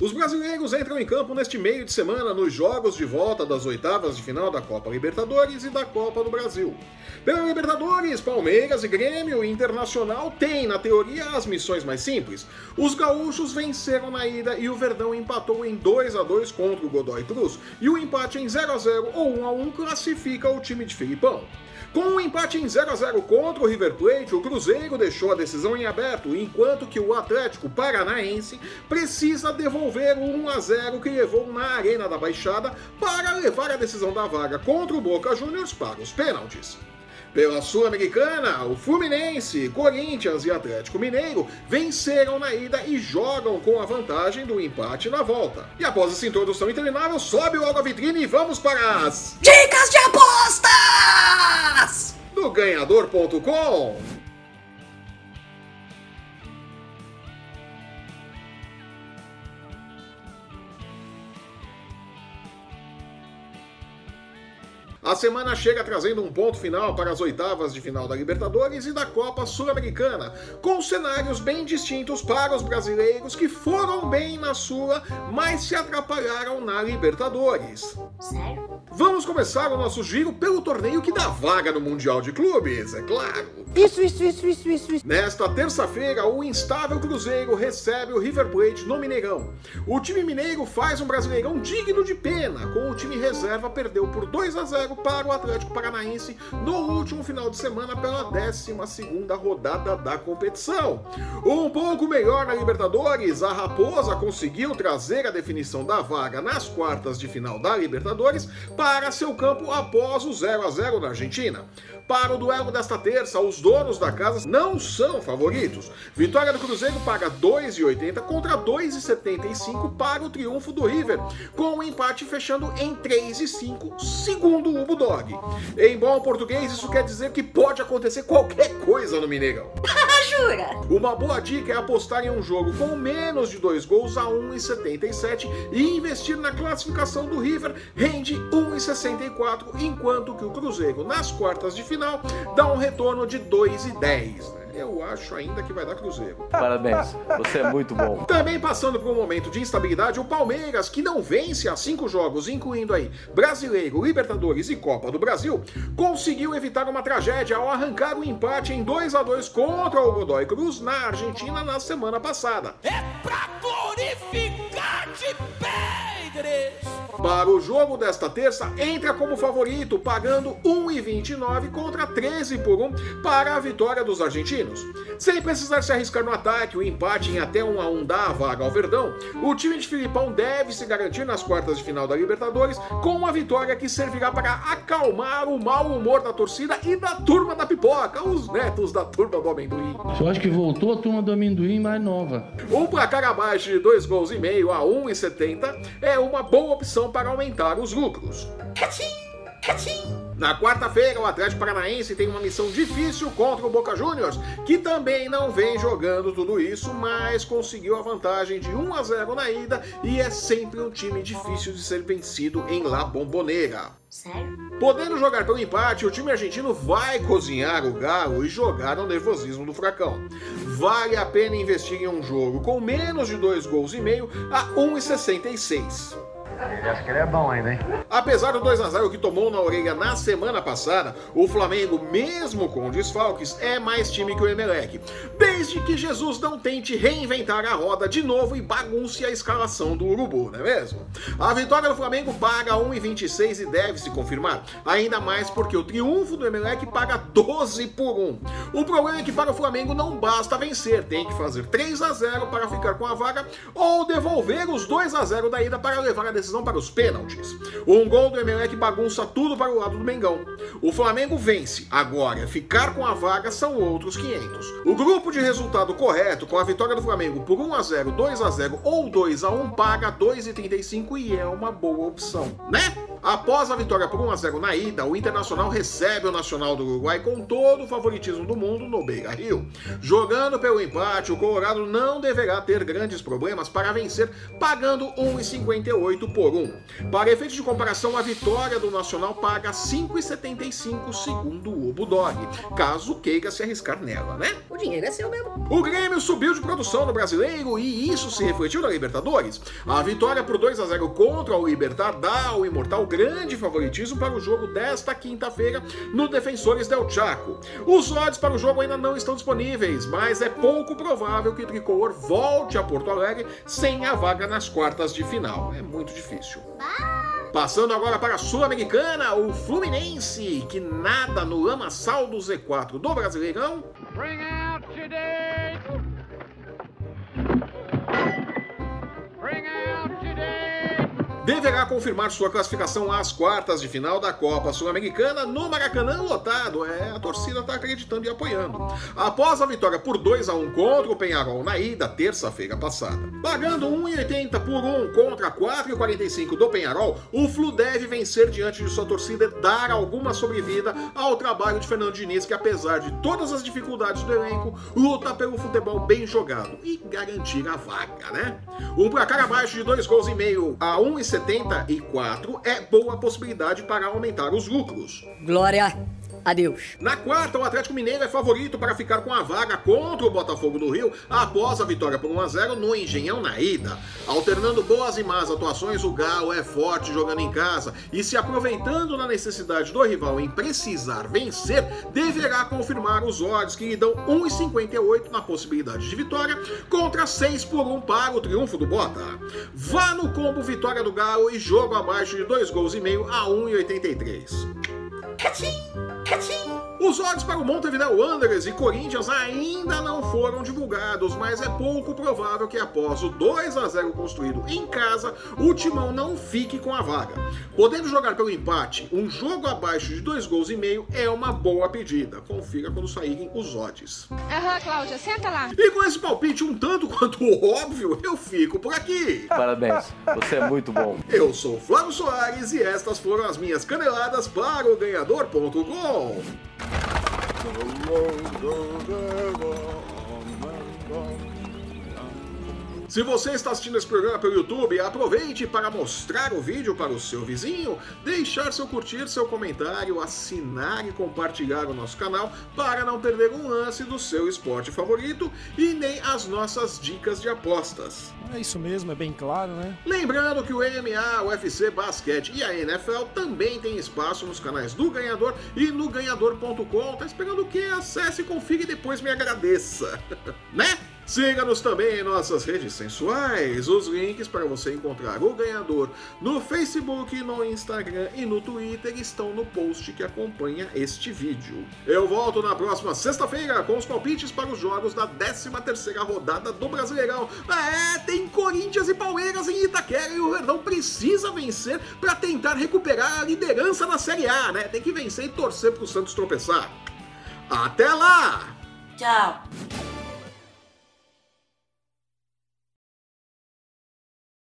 Os brasileiros entram em campo neste meio de semana nos jogos de volta das oitavas de final da Copa Libertadores e da Copa do Brasil. Pela Libertadores, Palmeiras e Grêmio Internacional têm, na teoria, as missões mais simples. Os gaúchos venceram na ida e o Verdão empatou em 2 a 2 contra o Godoy Cruz, e o empate em 0 a 0 ou 1 a 1 classifica o time de Filipão. Com um empate em 0 a 0 contra o River Plate, o Cruzeiro deixou a decisão em aberto, enquanto que o Atlético Paranaense precisa devolver o 1 a 0 que levou na Arena da Baixada para levar a decisão da vaga contra o Boca Juniors para os pênaltis. Pela Sul-Americana, o Fluminense, Corinthians e Atlético Mineiro venceram na ida e jogam com a vantagem do empate na volta. E após essa introdução interminável, sobe logo a vitrine e vamos para as Dicas de apostas! do ganhador.com. A semana chega trazendo um ponto final para as oitavas de final da Libertadores e da Copa Sul-Americana, com cenários bem distintos para os brasileiros que foram bem na Sula, mas se atrapalharam na Libertadores. Sério? Vamos começar o nosso giro pelo torneio que dá vaga no Mundial de Clubes, é claro. Isso, isso, isso, isso, isso, isso. Nesta terça-feira, o instável Cruzeiro recebe o River Plate no Mineirão. O time mineiro faz um brasileirão digno de pena, com o time reserva perdeu por 2 a 0 para o Atlético Paranaense no último final de semana pela 12ª rodada da competição. Um pouco melhor na Libertadores, a Raposa conseguiu trazer a definição da vaga nas quartas de final da Libertadores para seu campo após o 0 a 0 na Argentina. Para o duelo desta terça, os donos da casa não são favoritos. Vitória do Cruzeiro paga 2,80 contra 2,75 para o triunfo do River, com o empate fechando em 3,5, segundo o Bulldog. Em bom português, isso quer dizer que pode acontecer qualquer coisa no Mineirão. Jura? Uma boa dica é apostar em um jogo com menos de dois gols a 1,77 e investir na classificação do River rende 1,64, enquanto que o Cruzeiro nas quartas de final dá um retorno de 2,10. Né? Eu acho ainda que vai dar Cruzeiro. Parabéns, você é muito bom. Também passando por um momento de instabilidade, o Palmeiras, que não vence há cinco jogos, incluindo aí Brasileiro, Libertadores e Copa do Brasil, conseguiu evitar uma tragédia ao arrancar o um empate em 2 a 2 contra o Godoy Cruz na Argentina na semana passada. É pra glorificar de Pedres! Para o jogo desta terça, entra como favorito, pagando 1,29 contra 13 por 1 para a vitória dos argentinos. Sem precisar se arriscar no ataque, o empate em até 1 a 1 dá a vaga ao Verdão, o time de Filipão deve se garantir nas quartas de final da Libertadores com uma vitória que servirá para acalmar o mau humor da torcida e da turma da pipoca, os netos da turma do amendoim. Eu acho que voltou a turma do amendoim mais nova. Um placar abaixo de 2 gols e meio a 1,70 é uma boa opção para aumentar os lucros. Na quarta-feira, o Atlético Paranaense tem uma missão difícil contra o Boca Juniors, que também não vem jogando tudo isso, mas conseguiu a vantagem de 1 a 0 na ida e é sempre um time difícil de ser vencido em La Bombonera. Sério? Podendo jogar pelo empate, o time argentino vai cozinhar o galo e jogar no nervosismo do fracão. Vale a pena investir em um jogo com menos de 2 gols e meio a 1,66. Que ele é bom ainda, hein? Apesar do 2 a 0 que tomou na orelha na semana passada, o Flamengo, mesmo com desfalques, é mais time que o Emelec. Desde que Jesus não tente reinventar a roda de novo e bagunce a escalação do Urubu, não é mesmo? A vitória do Flamengo paga 1,26 e deve se confirmar, ainda mais porque o triunfo do Emelec paga 12 por 1. O problema é que para o Flamengo não basta vencer, tem que fazer 3 a 0 para ficar com a vaga ou devolver os 2 a 0 da ida para levar a decisão para os pênaltis. Um gol do Emelec bagunça tudo para o lado do Mengão. O Flamengo vence. Agora, ficar com a vaga são outros 500. O grupo de resultado correto, com a vitória do Flamengo por 1 a 0, 2 a 0 ou 2 a 1 paga 2,35 e é uma boa opção, né? Após a vitória por 1x0 na ida, o Internacional recebe o Nacional do Uruguai com todo o favoritismo do mundo no Beira Rio. Jogando pelo empate, o Colorado não deverá ter grandes problemas para vencer, pagando 1,58 por 1. Para efeitos de comparação, a vitória do Nacional paga 5,75 segundo o Budog, caso queira se arriscar nela, né? O dinheiro é seu mesmo. O Grêmio subiu de produção no brasileiro e isso se refletiu na Libertadores. A vitória por 2 a 0 contra o Libertar dá ao Imortal grande favoritismo para o jogo desta quinta-feira no Defensores del Chaco. Os odds para o jogo ainda não estão disponíveis, mas é pouco provável que o Tricolor volte a Porto Alegre sem a vaga nas quartas de final. É muito difícil. Passando agora para a Sul-Americana, o Fluminense, que nada no lamaçal do Z4 do Brasileirão, Bring out today. Deverá confirmar sua classificação às quartas de final da Copa Sul-Americana no Maracanã lotado. É, a torcida está acreditando e apoiando. Após a vitória por 2 a 1 contra o Penharol na ida terça-feira passada. Pagando 1,80 por 1 contra 4,45 do Penharol, o Flu deve vencer diante de sua torcida e dar alguma sobrevida ao trabalho de Fernando Diniz, que apesar de todas as dificuldades do elenco, luta pelo futebol bem jogado e garantir a vaga, né? Um placar abaixo de dois gols e meio a 1,74 é boa possibilidade para aumentar os lucros. Glória a Deus. Na quarta, o Atlético Mineiro é favorito para ficar com a vaga contra o Botafogo do Rio após a vitória por 1 a 0 no Engenhão na ida. Alternando boas e más atuações, o Galo é forte jogando em casa e se aproveitando da necessidade do rival em precisar vencer, deverá confirmar os odds que lhe dão 1,58 na possibilidade de vitória contra 6 por 1 para o triunfo do Bota. Vá no combo vitória do Galo e jogo abaixo de 2 gols e meio a 1,83. catchy. Os odds para o Montevideo Wanderers e Corinthians ainda não foram divulgados, mas é pouco provável que após o 2 a 0 construído em casa, o Timão não fique com a vaga. Podendo jogar pelo empate, um jogo abaixo de 2 gols e meio é uma boa pedida. Confira quando saírem os odds. Aham, Cláudia, senta lá. E com esse palpite um tanto quanto óbvio, eu fico por aqui. Parabéns, você é muito bom. Eu sou o Flávio Soares e estas foram as minhas caneladas para o ganhador.com. alone forever. Se você está assistindo esse programa pelo YouTube, aproveite para mostrar o vídeo para o seu vizinho, deixar seu curtir, seu comentário, assinar e compartilhar o nosso canal para não perder um lance do seu esporte favorito e nem as nossas dicas de apostas. É isso mesmo, é bem claro, né? Lembrando que o MMA, o UFC Basquete e a NFL também tem espaço nos canais do Ganhador e no ganhador.com. Tá esperando o quê? Acesse, confira e depois me agradeça. né? Siga-nos também em nossas redes sensuais. Os links para você encontrar o ganhador no Facebook, no Instagram e no Twitter estão no post que acompanha este vídeo. Eu volto na próxima sexta-feira com os palpites para os jogos da 13ª rodada do Brasileirão. É, tem Corinthians e Palmeiras em Itaquera e o Verdão precisa vencer para tentar recuperar a liderança na Série A, né? Tem que vencer e torcer para o Santos tropeçar. Até lá! Tchau.